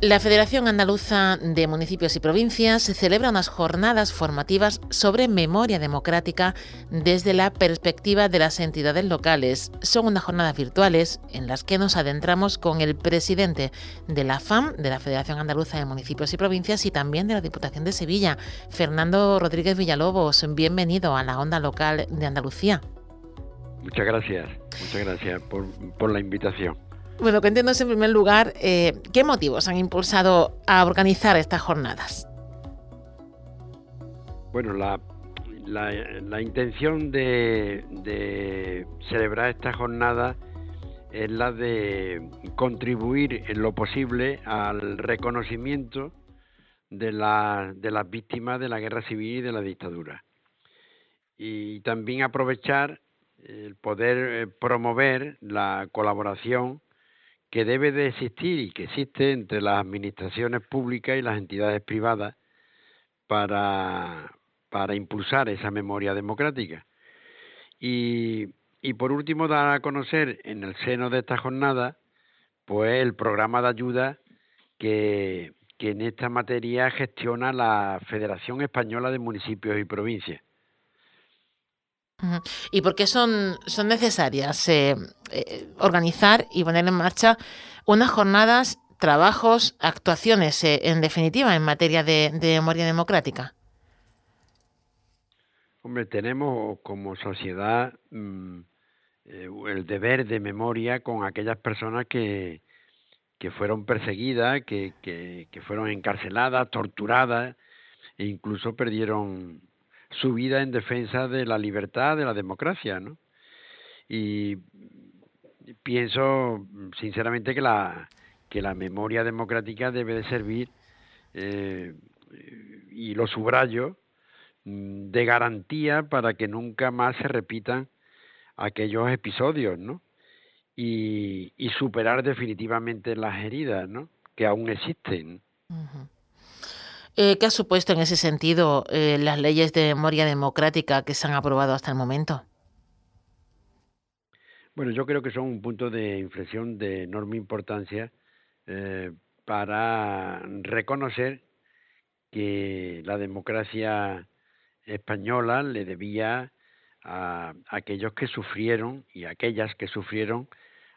La Federación Andaluza de Municipios y Provincias celebra unas jornadas formativas sobre memoria democrática desde la perspectiva de las entidades locales. Son unas jornadas virtuales en las que nos adentramos con el presidente de la FAM, de la Federación Andaluza de Municipios y Provincias, y también de la Diputación de Sevilla, Fernando Rodríguez Villalobos. Bienvenido a la onda local de Andalucía. Muchas gracias, muchas gracias por, por la invitación. Bueno, cuéntenos en primer lugar eh, qué motivos han impulsado a organizar estas jornadas. Bueno, la, intención de, celebrar esta jornada es la de contribuir en lo posible al reconocimiento de, de las víctimas de la guerra civil y de la dictadura. Y también aprovechar el poder eh, promover la colaboración que debe de existir y que existe entre las administraciones públicas y las entidades privadas para, para impulsar esa memoria democrática. Y, y por último, dar a conocer en el seno de esta jornada pues el programa de ayuda que, que en esta materia gestiona la Federación Española de Municipios y Provincias. ¿Y por qué son, son necesarias eh, eh, organizar y poner en marcha unas jornadas, trabajos, actuaciones, eh, en definitiva, en materia de, memoria democrática? Hombre, tenemos como sociedad mm, el deber de memoria con aquellas personas que, que fueron perseguidas, que, que, que fueron encarceladas, torturadas e incluso perdieron su vida en defensa de la libertad, de la democracia, ¿no? Y pienso sinceramente que la que la memoria democrática debe de servir eh, y lo subrayo mm, de garantía para que nunca más se repitan aquellos episodios, ¿no? Y, y superar definitivamente las heridas, ¿no? Que aún existen. Eh, ¿Qué ha supuesto en ese sentido eh, las leyes de memoria democrática que se han aprobado hasta el momento? Bueno, yo creo que son un punto de inflexión de enorme importancia eh, para reconocer que la democracia española le debía a aquellos que sufrieron y aquellas que sufrieron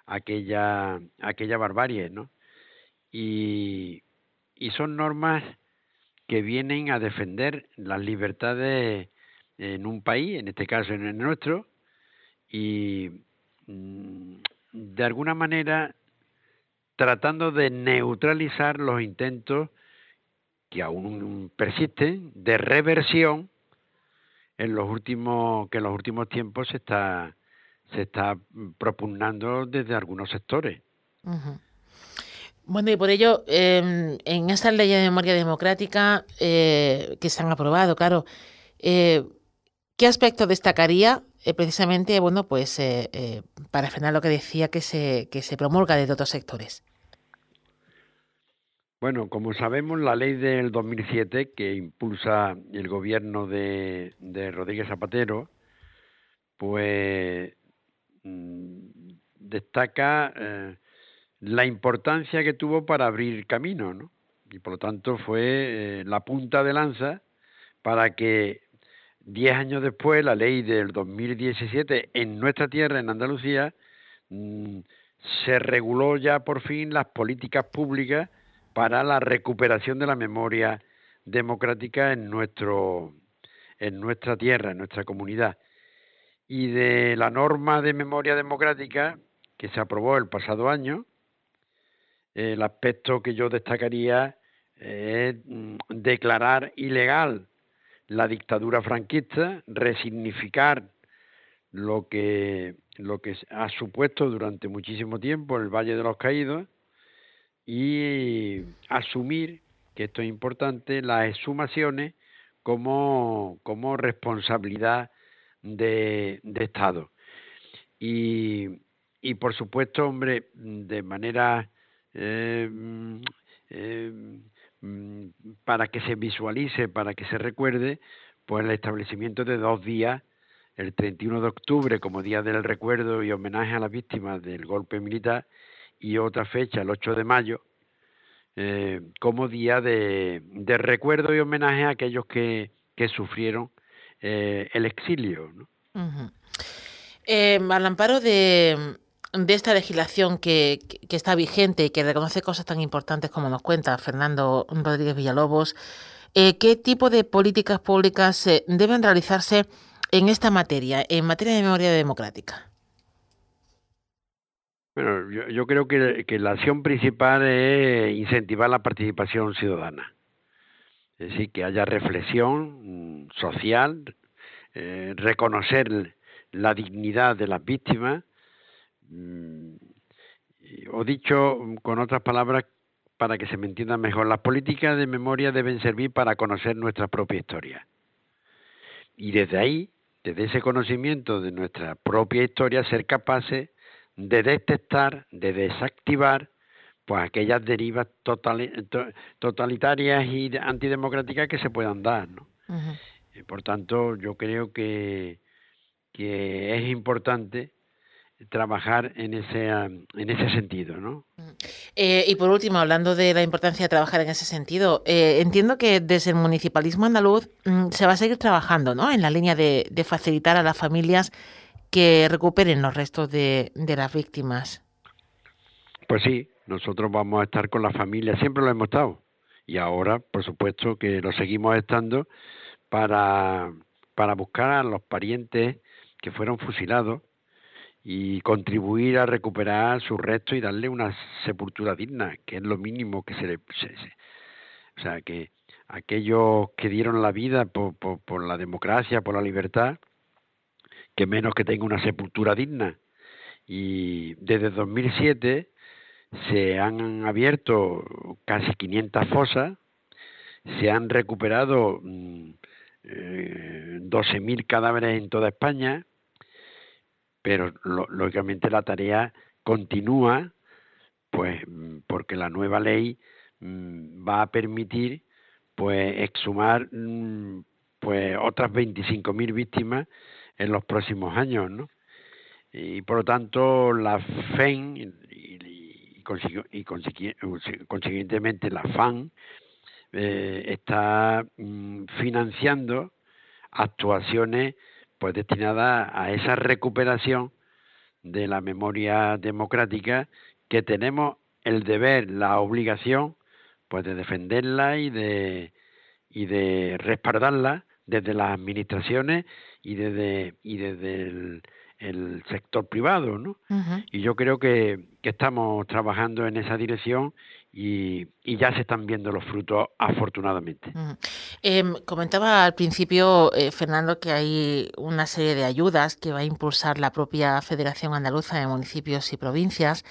aquella aquella barbarie, ¿no? Y, son normas que vienen a defender las libertades en un país, en este caso en el nuestro, y de alguna manera tratando de neutralizar los intentos que aún persisten de reversión en los últimos que en los últimos tiempos se está se está propugnando desde algunos sectores. Bueno, y por ello, em, en estas leyes de memoria democrática eh, que se han aprobado, claro, eh, ¿qué aspecto destacaría eh, precisamente, bueno, pues para frenar lo que decía que se, que se promulga desde otros sectores? Bueno, como sabemos, la ley del 2007 que impulsa el gobierno de, Rodríguez Zapatero, pues mm, destaca eh, la importancia que tuvo para abrir camino, ¿no? Y por lo tanto fue eh, la punta de lanza para que diez años después la ley del 2017 en nuestra tierra, en Andalucía, mm, se reguló ya por fin las políticas públicas para la recuperación de la memoria democrática en nuestro en nuestra tierra, en nuestra comunidad. Y de la norma de memoria democrática que se aprobó el pasado año, el aspecto que yo destacaría es mm, declarar ilegal la dictadura franquista, resignificar lo que, lo que ha supuesto durante muchísimo tiempo el Valle de los Caídos y asumir, que esto es importante, las exhumaciones como, como responsabilidad de, de Estado. Y, y, por supuesto, hombre, de manera eh, eh, para que se visualice, para que se recuerde, pues el establecimiento de dos días, el 31 de octubre como Día del Recuerdo y homenaje a las víctimas del golpe militar y otra fecha, el 8 de mayo, eh, como día de, recuerdo y homenaje a aquellos que, sufrieron eh, el exilio. ¿no? Eh, al amparo de, de esta legislación que, que, está vigente y que reconoce cosas tan importantes como nos cuenta Fernando Rodríguez Villalobos, ¿qué tipo de políticas públicas deben realizarse en esta materia, en materia de memoria democrática? Bueno, yo, creo que, la acción principal es incentivar la participación ciudadana. Es decir, que haya reflexión mm, social, eh, reconocer la dignidad de las víctimas, o dicho con otras palabras, para que se me entienda mejor, las políticas de memoria deben servir para conocer nuestra propia historia. Y desde ahí, desde ese conocimiento de nuestra propia historia, ser capaces de detectar, de desactivar, pues aquellas derivas totalitarias y antidemocráticas que se puedan dar, ¿no? por tanto, yo creo que, que es importante trabajar en ese en ese sentido, ¿no? Eh, y por último, hablando de la importancia de trabajar en ese sentido, eh, entiendo que desde el municipalismo andaluz mm, se va a seguir trabajando, ¿no? En la línea de, de facilitar a las familias que recuperen los restos de, de las víctimas. Pues sí, nosotros vamos a estar con la familia, siempre lo hemos estado. Y ahora, por supuesto, que lo seguimos estando para, para buscar a los parientes que fueron fusilados y contribuir a recuperar sus restos y darle una sepultura digna, que es lo mínimo que se le... o sea, que aquellos que dieron la vida por, por, por la democracia, por la libertad, que menos que tenga una sepultura digna. Y desde 2007 se han abierto casi 500 fosas, se han recuperado mm, eh, 12.000 cadáveres en toda España, pero lógicamente la tarea continúa, pues porque la nueva ley mm, va a permitir pues exhumar mm, pues otras 25.000 víctimas en los próximos años, ¿no? Y por lo tanto la FEN y, y, consiguientemente la FAN eh, está mm, financiando actuaciones pues destinadas a esa recuperación de la memoria democrática que tenemos el deber, la obligación, pues de defenderla y de y de respaldarla desde las administraciones y desde y desde el, sector privado, ¿no? Y yo creo que, que, estamos trabajando en esa dirección y, y, ya se están viendo los frutos afortunadamente. Em, comentaba al principio, eh, Fernando, que hay una serie de ayudas que va a impulsar la propia Federación Andaluza de Municipios y Provincias.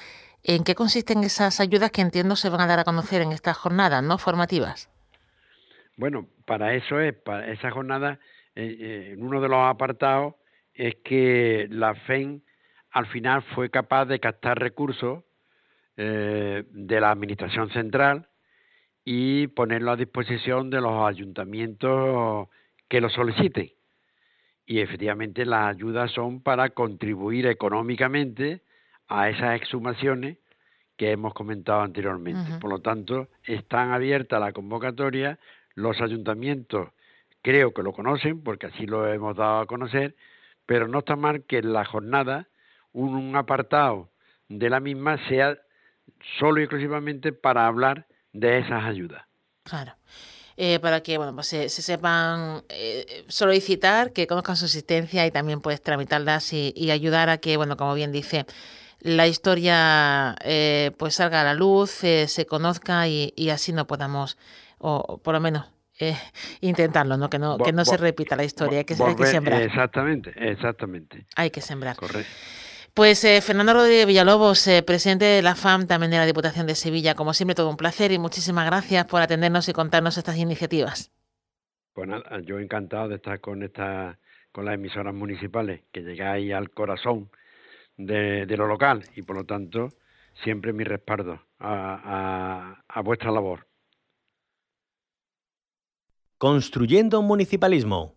¿En qué consisten esas ayudas que entiendo se van a dar a conocer en estas jornadas no formativas? Bueno, para eso es, para esa jornada, eh, eh, en uno de los apartados es que la FEN al final fue capaz de captar recursos eh, de la Administración Central y ponerlo a disposición de los ayuntamientos que lo soliciten. Y efectivamente las ayudas son para contribuir económicamente a esas exhumaciones que hemos comentado anteriormente. Por lo tanto, están abiertas la convocatoria, los ayuntamientos creo que lo conocen, porque así lo hemos dado a conocer, pero no está mal que en la jornada un, apartado de la misma sea solo y exclusivamente para hablar de esas ayudas. Claro. Eh, para que bueno pues se, sepan eh, solicitar, que conozcan su existencia y también puedes tramitarlas y ayudar a que, bueno, como bien dice, la historia eh, pues salga a la luz, eh, se conozca y, así no podamos, o, por lo menos eh, intentarlo, ¿no? Que no, que no se repita la historia, hay que, sembrar. Exactamente, exactamente. Hay que sembrar. Correcto. Pues Fernando Rodríguez Villalobos, presidente de la FAM, también de la Diputación de Sevilla, como siempre todo un placer y muchísimas gracias por atendernos y contarnos estas iniciativas. Pues nada, yo encantado de estar con esta, con las emisoras municipales, que llegáis al corazón de, lo local y por lo tanto siempre mi respaldo a, a vuestra labor. Construyendo un municipalismo,